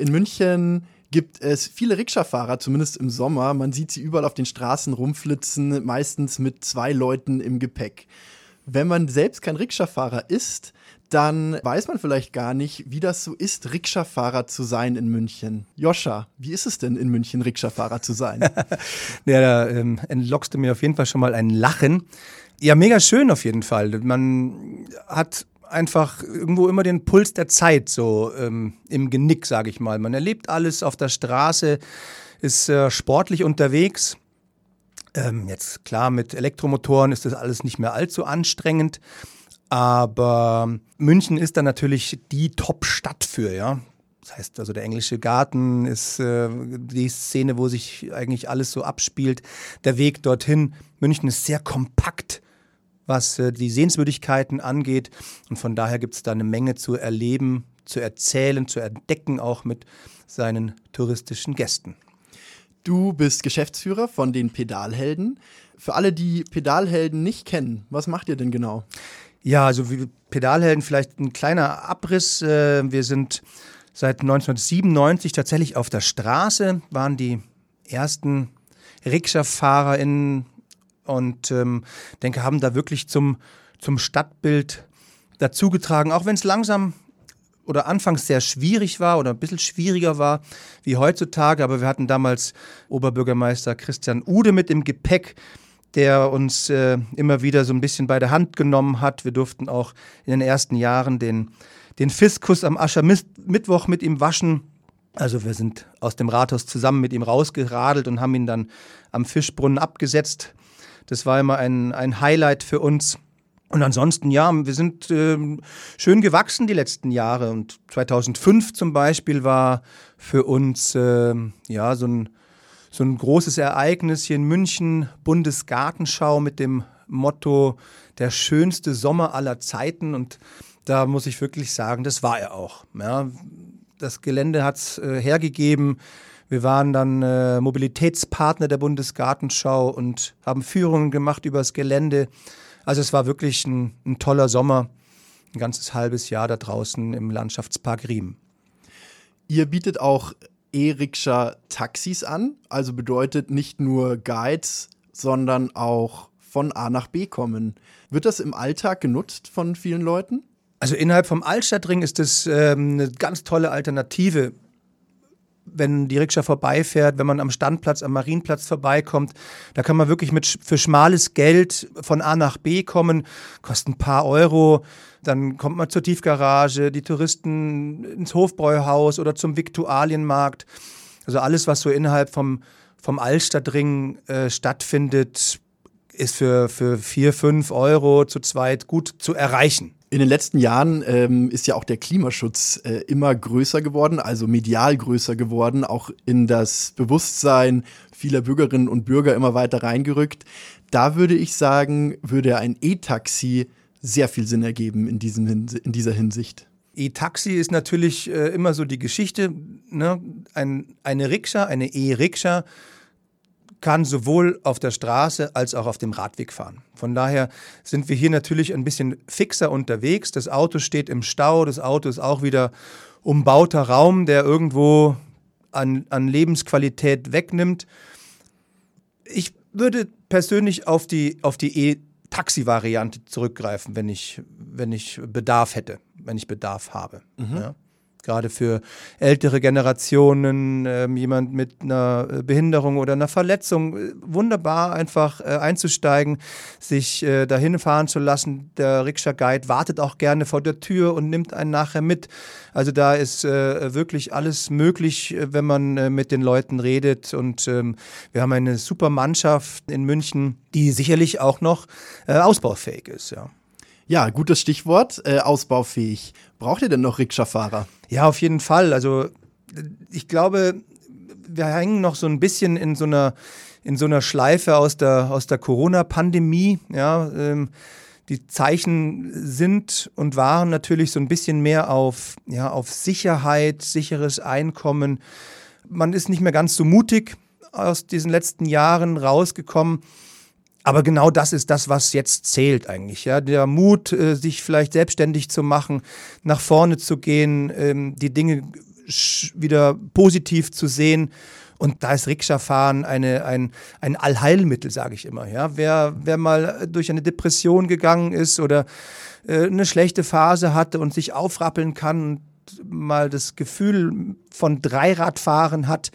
In München gibt es viele Rikscha-Fahrer, zumindest im Sommer. Man sieht sie überall auf den Straßen rumflitzen, meistens mit zwei Leuten im Gepäck. Wenn man selbst kein Rikscha-Fahrer ist, dann weiß man vielleicht gar nicht, wie das so ist, Rikscha-Fahrer zu sein in München. Joscha, wie ist es denn in München, Rikscha-Fahrer zu sein? ja, da ähm, entlockst du mir auf jeden Fall schon mal ein Lachen. Ja, mega schön auf jeden Fall. Man hat einfach irgendwo immer den Puls der Zeit so ähm, im Genick, sage ich mal. Man erlebt alles auf der Straße, ist äh, sportlich unterwegs. Ähm, jetzt klar, mit Elektromotoren ist das alles nicht mehr allzu anstrengend. Aber München ist dann natürlich die Top-Stadt für, ja. Das heißt also, der englische Garten ist äh, die Szene, wo sich eigentlich alles so abspielt. Der Weg dorthin. München ist sehr kompakt was äh, die Sehenswürdigkeiten angeht. Und von daher gibt es da eine Menge zu erleben, zu erzählen, zu entdecken, auch mit seinen touristischen Gästen. Du bist Geschäftsführer von den Pedalhelden. Für alle, die Pedalhelden nicht kennen, was macht ihr denn genau? Ja, also wie Pedalhelden vielleicht ein kleiner Abriss. Äh, wir sind seit 1997 tatsächlich auf der Straße, waren die ersten Rikscha-Fahrer in und ähm, denke, haben da wirklich zum, zum Stadtbild dazugetragen, auch wenn es langsam oder anfangs sehr schwierig war oder ein bisschen schwieriger war wie heutzutage, aber wir hatten damals Oberbürgermeister Christian Ude mit im Gepäck, der uns äh, immer wieder so ein bisschen bei der Hand genommen hat. Wir durften auch in den ersten Jahren den, den Fiskus am Aschermittwoch mit ihm waschen. Also wir sind aus dem Rathaus zusammen mit ihm rausgeradelt und haben ihn dann am Fischbrunnen abgesetzt. Das war immer ein, ein Highlight für uns. Und ansonsten, ja, wir sind äh, schön gewachsen die letzten Jahre. Und 2005 zum Beispiel war für uns äh, ja so ein, so ein großes Ereignis hier in München, Bundesgartenschau mit dem Motto der schönste Sommer aller Zeiten. Und da muss ich wirklich sagen, das war er auch. Ja, das Gelände hat es äh, hergegeben. Wir waren dann äh, Mobilitätspartner der Bundesgartenschau und haben Führungen gemacht über das Gelände. Also es war wirklich ein, ein toller Sommer, ein ganzes halbes Jahr da draußen im Landschaftspark Riem. Ihr bietet auch E-Rikscha-Taxis an, also bedeutet nicht nur Guides, sondern auch von A nach B kommen. Wird das im Alltag genutzt von vielen Leuten? Also innerhalb vom Altstadtring ist das ähm, eine ganz tolle Alternative wenn die Rikscha vorbeifährt, wenn man am Standplatz, am Marienplatz vorbeikommt. Da kann man wirklich mit, für schmales Geld von A nach B kommen, kostet ein paar Euro. Dann kommt man zur Tiefgarage, die Touristen ins Hofbräuhaus oder zum Viktualienmarkt. Also alles, was so innerhalb vom, vom Altstadtring äh, stattfindet, ist für, für vier, fünf Euro zu zweit gut zu erreichen. In den letzten Jahren ähm, ist ja auch der Klimaschutz äh, immer größer geworden, also medial größer geworden, auch in das Bewusstsein vieler Bürgerinnen und Bürger immer weiter reingerückt. Da würde ich sagen, würde ein E-Taxi sehr viel Sinn ergeben in, diesem, in dieser Hinsicht. E-Taxi ist natürlich äh, immer so die Geschichte. Ne? Ein, eine Rikscha, eine E-Rikscha kann sowohl auf der Straße als auch auf dem Radweg fahren. Von daher sind wir hier natürlich ein bisschen fixer unterwegs. Das Auto steht im Stau, das Auto ist auch wieder umbauter Raum, der irgendwo an, an Lebensqualität wegnimmt. Ich würde persönlich auf die, auf die E-Taxi-Variante zurückgreifen, wenn ich, wenn ich Bedarf hätte, wenn ich Bedarf habe. Mhm. Ja gerade für ältere Generationen, äh, jemand mit einer äh, Behinderung oder einer Verletzung, äh, wunderbar einfach äh, einzusteigen, sich äh, dahin fahren zu lassen. Der Rikscha-Guide wartet auch gerne vor der Tür und nimmt einen nachher mit. Also da ist äh, wirklich alles möglich, wenn man mit den Leuten redet. Und ähm, wir haben eine super Mannschaft in München, die sicherlich auch noch ausbaufähig ist. Ja. Ja, gutes Stichwort, äh, ausbaufähig. Braucht ihr denn noch Rikscha-Fahrer? Ja, auf jeden Fall. Also ich glaube, wir hängen noch so ein bisschen in so einer, in so einer Schleife aus der, aus der Corona-Pandemie. Ja, ähm, die Zeichen sind und waren natürlich so ein bisschen mehr auf, ja, auf Sicherheit, sicheres Einkommen. Man ist nicht mehr ganz so mutig aus diesen letzten Jahren rausgekommen. Aber genau das ist das, was jetzt zählt eigentlich. Ja? Der Mut, äh, sich vielleicht selbstständig zu machen, nach vorne zu gehen, ähm, die Dinge wieder positiv zu sehen. Und da ist Rikscha-Fahren eine, ein, ein Allheilmittel, sage ich immer. Ja? Wer, wer mal durch eine Depression gegangen ist oder äh, eine schlechte Phase hatte und sich aufrappeln kann und mal das Gefühl von Dreiradfahren hat,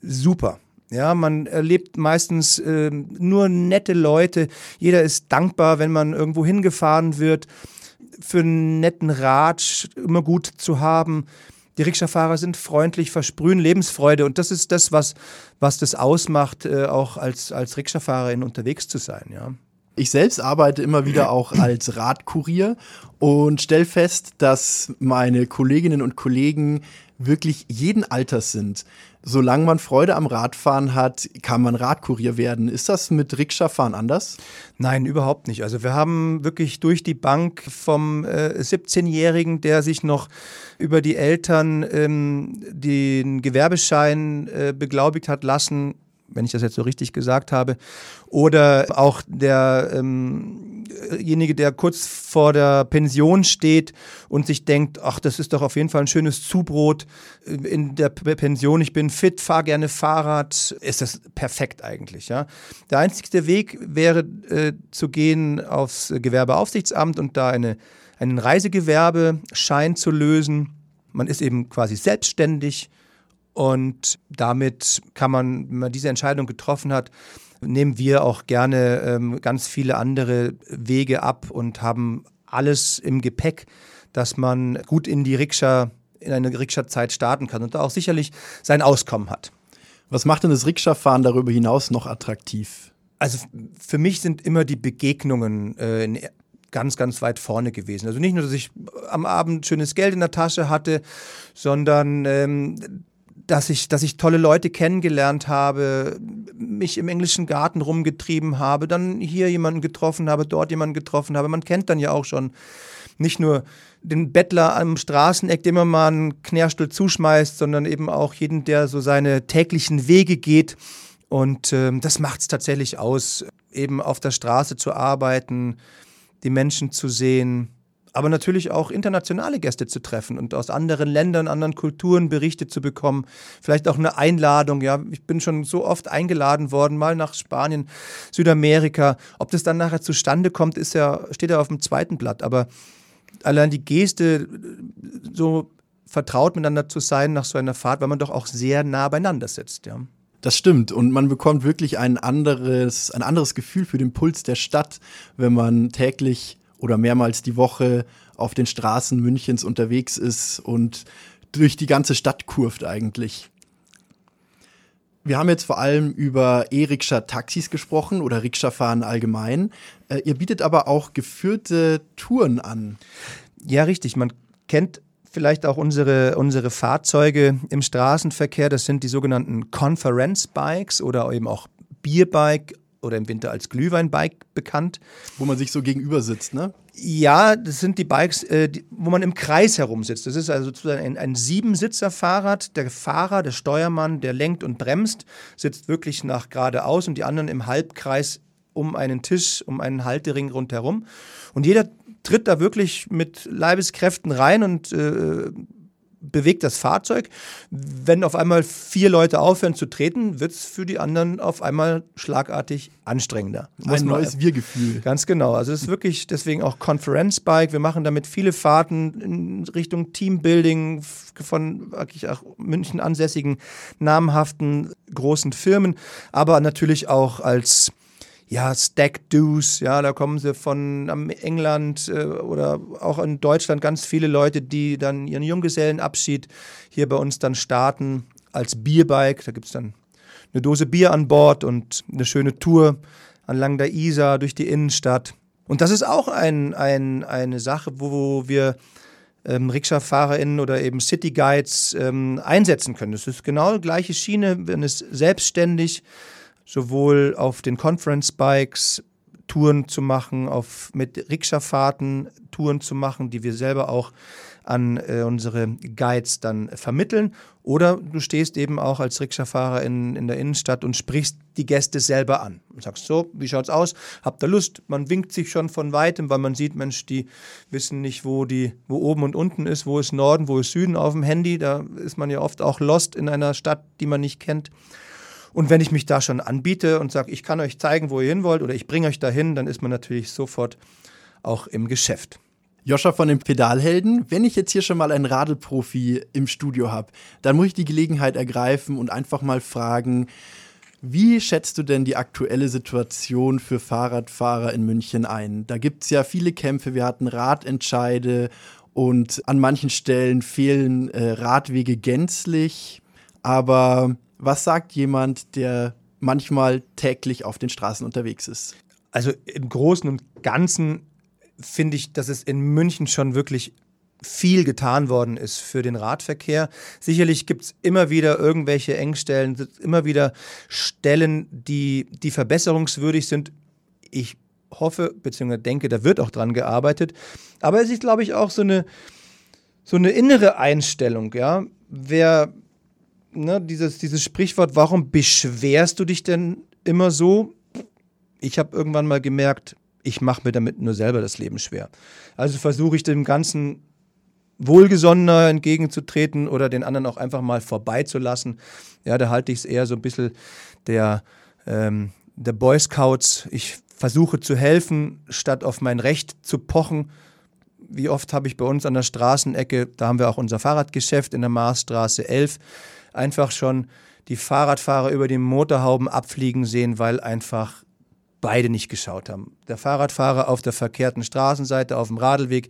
super. Ja, man erlebt meistens äh, nur nette Leute. Jeder ist dankbar, wenn man irgendwo hingefahren wird. Für einen netten Rat immer gut zu haben. Die Rikscha-Fahrer sind freundlich, versprühen Lebensfreude und das ist das, was, was das ausmacht, äh, auch als, als Rikscha-Fahrerin unterwegs zu sein. Ja. Ich selbst arbeite immer wieder auch als Radkurier und stelle fest, dass meine Kolleginnen und Kollegen wirklich jeden Alters sind. Solange man Freude am Radfahren hat, kann man Radkurier werden. Ist das mit Rikscha-Fahren anders? Nein, überhaupt nicht. Also wir haben wirklich durch die Bank vom äh, 17-Jährigen, der sich noch über die Eltern ähm, den Gewerbeschein äh, beglaubigt hat lassen, wenn ich das jetzt so richtig gesagt habe. Oder auch derjenige, ähm der kurz vor der Pension steht und sich denkt, ach, das ist doch auf jeden Fall ein schönes Zubrot in der Pension, ich bin fit, fahre gerne Fahrrad, ist das perfekt eigentlich. Ja? Der einzige Weg wäre äh, zu gehen aufs Gewerbeaufsichtsamt und da eine, einen Reisegewerbeschein zu lösen. Man ist eben quasi selbstständig und damit kann man, wenn man diese Entscheidung getroffen hat, nehmen wir auch gerne ähm, ganz viele andere Wege ab und haben alles im Gepäck, dass man gut in die Rikscha, in eine Rikscha-Zeit starten kann und da auch sicherlich sein Auskommen hat. Was macht denn das Rikscha-Fahren darüber hinaus noch attraktiv? Also für mich sind immer die Begegnungen äh, ganz, ganz weit vorne gewesen. Also nicht nur, dass ich am Abend schönes Geld in der Tasche hatte, sondern ähm, dass ich, dass ich tolle Leute kennengelernt habe, mich im englischen Garten rumgetrieben habe, dann hier jemanden getroffen habe, dort jemanden getroffen habe. Man kennt dann ja auch schon nicht nur den Bettler am Straßeneck, dem man mal einen Knärstuhl zuschmeißt, sondern eben auch jeden, der so seine täglichen Wege geht. Und äh, das macht es tatsächlich aus, eben auf der Straße zu arbeiten, die Menschen zu sehen, aber natürlich auch internationale Gäste zu treffen und aus anderen Ländern, anderen Kulturen Berichte zu bekommen. Vielleicht auch eine Einladung. Ja, ich bin schon so oft eingeladen worden, mal nach Spanien, Südamerika. Ob das dann nachher zustande kommt, ist ja, steht ja auf dem zweiten Blatt. Aber allein die Geste, so vertraut miteinander zu sein nach so einer Fahrt, weil man doch auch sehr nah beieinander sitzt. Ja. Das stimmt. Und man bekommt wirklich ein anderes, ein anderes Gefühl für den Puls der Stadt, wenn man täglich oder mehrmals die Woche auf den Straßen Münchens unterwegs ist und durch die ganze Stadt kurft eigentlich. Wir haben jetzt vor allem über E-Rikscha-Taxis gesprochen oder Rikscha-Fahren allgemein. Äh, ihr bietet aber auch geführte Touren an. Ja, richtig. Man kennt vielleicht auch unsere, unsere Fahrzeuge im Straßenverkehr. Das sind die sogenannten Conference Bikes oder eben auch Bierbike oder im Winter als Glühweinbike bekannt. Wo man sich so gegenüber sitzt, ne? Ja, das sind die Bikes, äh, die, wo man im Kreis herumsitzt. Das ist also sozusagen ein, ein Siebensitzer-Fahrrad. Der Fahrer, der Steuermann, der lenkt und bremst, sitzt wirklich nach geradeaus und die anderen im Halbkreis um einen Tisch, um einen Haltering rundherum. Und jeder tritt da wirklich mit Leibeskräften rein und äh, bewegt das Fahrzeug. Wenn auf einmal vier Leute aufhören zu treten, wird es für die anderen auf einmal schlagartig anstrengender. Ein neues Wir-Gefühl. Ganz genau. Also es ist wirklich deswegen auch Conference Bike. Wir machen damit viele Fahrten in Richtung Teambuilding von wirklich auch München ansässigen namhaften großen Firmen, aber natürlich auch als ja, Stack Do's, ja, da kommen sie von England äh, oder auch in Deutschland ganz viele Leute, die dann ihren Junggesellenabschied hier bei uns dann starten als Bierbike. Da gibt es dann eine Dose Bier an Bord und eine schöne Tour entlang der Isar durch die Innenstadt. Und das ist auch ein, ein, eine Sache, wo wir ähm, Rikscha-FahrerInnen oder eben City Guides ähm, einsetzen können. Das ist genau die gleiche Schiene, wenn es selbstständig sowohl auf den Conference Bikes Touren zu machen, auf mit Rikscha-Fahrten Touren zu machen, die wir selber auch an äh, unsere Guides dann vermitteln. Oder du stehst eben auch als Rikscha-Fahrer in, in der Innenstadt und sprichst die Gäste selber an. Und sagst so, wie schaut's aus? Habt ihr Lust? Man winkt sich schon von weitem, weil man sieht, Mensch, die wissen nicht, wo die, wo oben und unten ist, wo ist Norden, wo ist Süden auf dem Handy. Da ist man ja oft auch lost in einer Stadt, die man nicht kennt. Und wenn ich mich da schon anbiete und sage, ich kann euch zeigen, wo ihr hin wollt oder ich bringe euch dahin, dann ist man natürlich sofort auch im Geschäft. Joscha von den Pedalhelden, wenn ich jetzt hier schon mal einen Radelprofi im Studio habe, dann muss ich die Gelegenheit ergreifen und einfach mal fragen, wie schätzt du denn die aktuelle Situation für Fahrradfahrer in München ein? Da gibt es ja viele Kämpfe, wir hatten Radentscheide und an manchen Stellen fehlen äh, Radwege gänzlich. Aber was sagt jemand, der manchmal täglich auf den Straßen unterwegs ist? Also im Großen und Ganzen finde ich, dass es in München schon wirklich viel getan worden ist für den Radverkehr. Sicherlich gibt es immer wieder irgendwelche Engstellen, immer wieder Stellen, die, die verbesserungswürdig sind. Ich hoffe bzw. denke, da wird auch dran gearbeitet. Aber es ist, glaube ich, auch so eine, so eine innere Einstellung. Ja? Wer ne, dieses, dieses Sprichwort, warum beschwerst du dich denn immer so? Ich habe irgendwann mal gemerkt, ich mache mir damit nur selber das Leben schwer. Also versuche ich dem Ganzen wohlgesonnener entgegenzutreten oder den anderen auch einfach mal vorbeizulassen. Ja, da halte ich es eher so ein bisschen der, ähm, der Boy Scouts. Ich versuche zu helfen, statt auf mein Recht zu pochen. Wie oft habe ich bei uns an der Straßenecke, da haben wir auch unser Fahrradgeschäft in der Marsstraße 11, einfach schon die Fahrradfahrer über die Motorhauben abfliegen sehen, weil einfach beide nicht geschaut haben. Der Fahrradfahrer auf der verkehrten Straßenseite, auf dem Radlweg,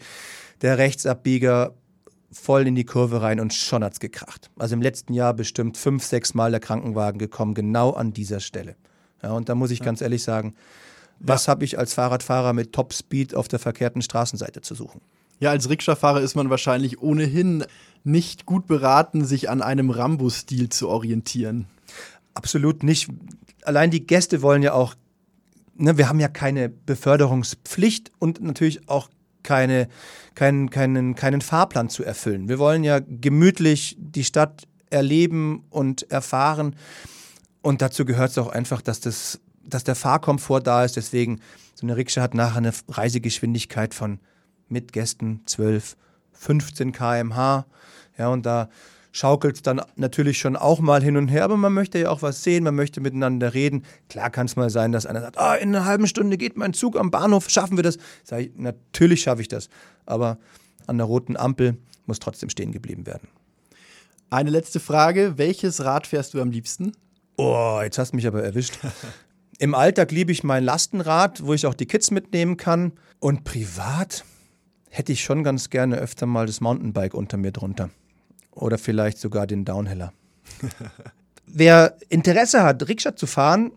der Rechtsabbieger voll in die Kurve rein und schon hat's gekracht. Also im letzten Jahr bestimmt fünf, sechs Mal der Krankenwagen gekommen, genau an dieser Stelle. Ja, und da muss ich ja. ganz ehrlich sagen, was ja. habe ich als Fahrradfahrer mit Topspeed auf der verkehrten Straßenseite zu suchen? Ja, als Rikscha-Fahrer ist man wahrscheinlich ohnehin nicht gut beraten, sich an einem Rambo-Stil zu orientieren. Absolut nicht. Allein die Gäste wollen ja auch ne, wir haben ja keine Beförderungspflicht und natürlich auch keine, keinen, keinen, keinen Fahrplan zu erfüllen. Wir wollen ja gemütlich die Stadt erleben und erfahren. Und dazu gehört es auch einfach, dass, das, dass der Fahrkomfort da ist. Deswegen, so eine Rikscha hat nachher eine Reisegeschwindigkeit von mit Gästen 12, 15 km/h. Ja, und da schaukelt es dann natürlich schon auch mal hin und her, aber man möchte ja auch was sehen, man möchte miteinander reden. Klar kann es mal sein, dass einer sagt, oh, in einer halben Stunde geht mein Zug am Bahnhof, schaffen wir das? Sag ich, natürlich schaffe ich das, aber an der roten Ampel muss trotzdem stehen geblieben werden. Eine letzte Frage, welches Rad fährst du am liebsten? Oh, jetzt hast du mich aber erwischt. Im Alltag liebe ich mein Lastenrad, wo ich auch die Kids mitnehmen kann. Und privat hätte ich schon ganz gerne öfter mal das Mountainbike unter mir drunter oder vielleicht sogar den Downhiller. Wer Interesse hat, Rikscha zu fahren,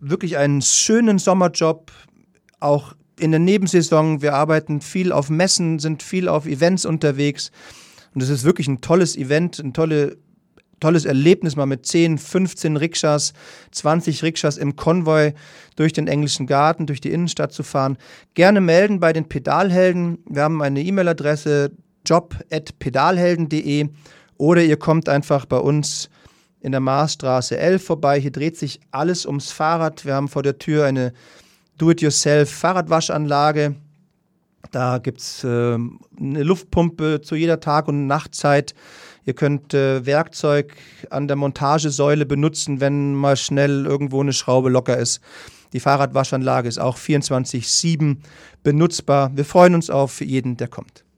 wirklich einen schönen Sommerjob, auch in der Nebensaison. Wir arbeiten viel auf Messen, sind viel auf Events unterwegs. Und es ist wirklich ein tolles Event, ein tolle, tolles Erlebnis, mal mit 10, 15 Rikschas, 20 Rikschas im Konvoi durch den englischen Garten, durch die Innenstadt zu fahren. Gerne melden bei den Pedalhelden. Wir haben eine E-Mail-Adresse job.pedalhelden.de oder ihr kommt einfach bei uns in der Marsstraße 11 vorbei. Hier dreht sich alles ums Fahrrad. Wir haben vor der Tür eine Do-it-yourself-Fahrradwaschanlage. Da gibt es äh, eine Luftpumpe zu jeder Tag- und Nachtzeit. Ihr könnt äh, Werkzeug an der Montagesäule benutzen, wenn mal schnell irgendwo eine Schraube locker ist. Die Fahrradwaschanlage ist auch 24-7 benutzbar. Wir freuen uns auf jeden, der kommt.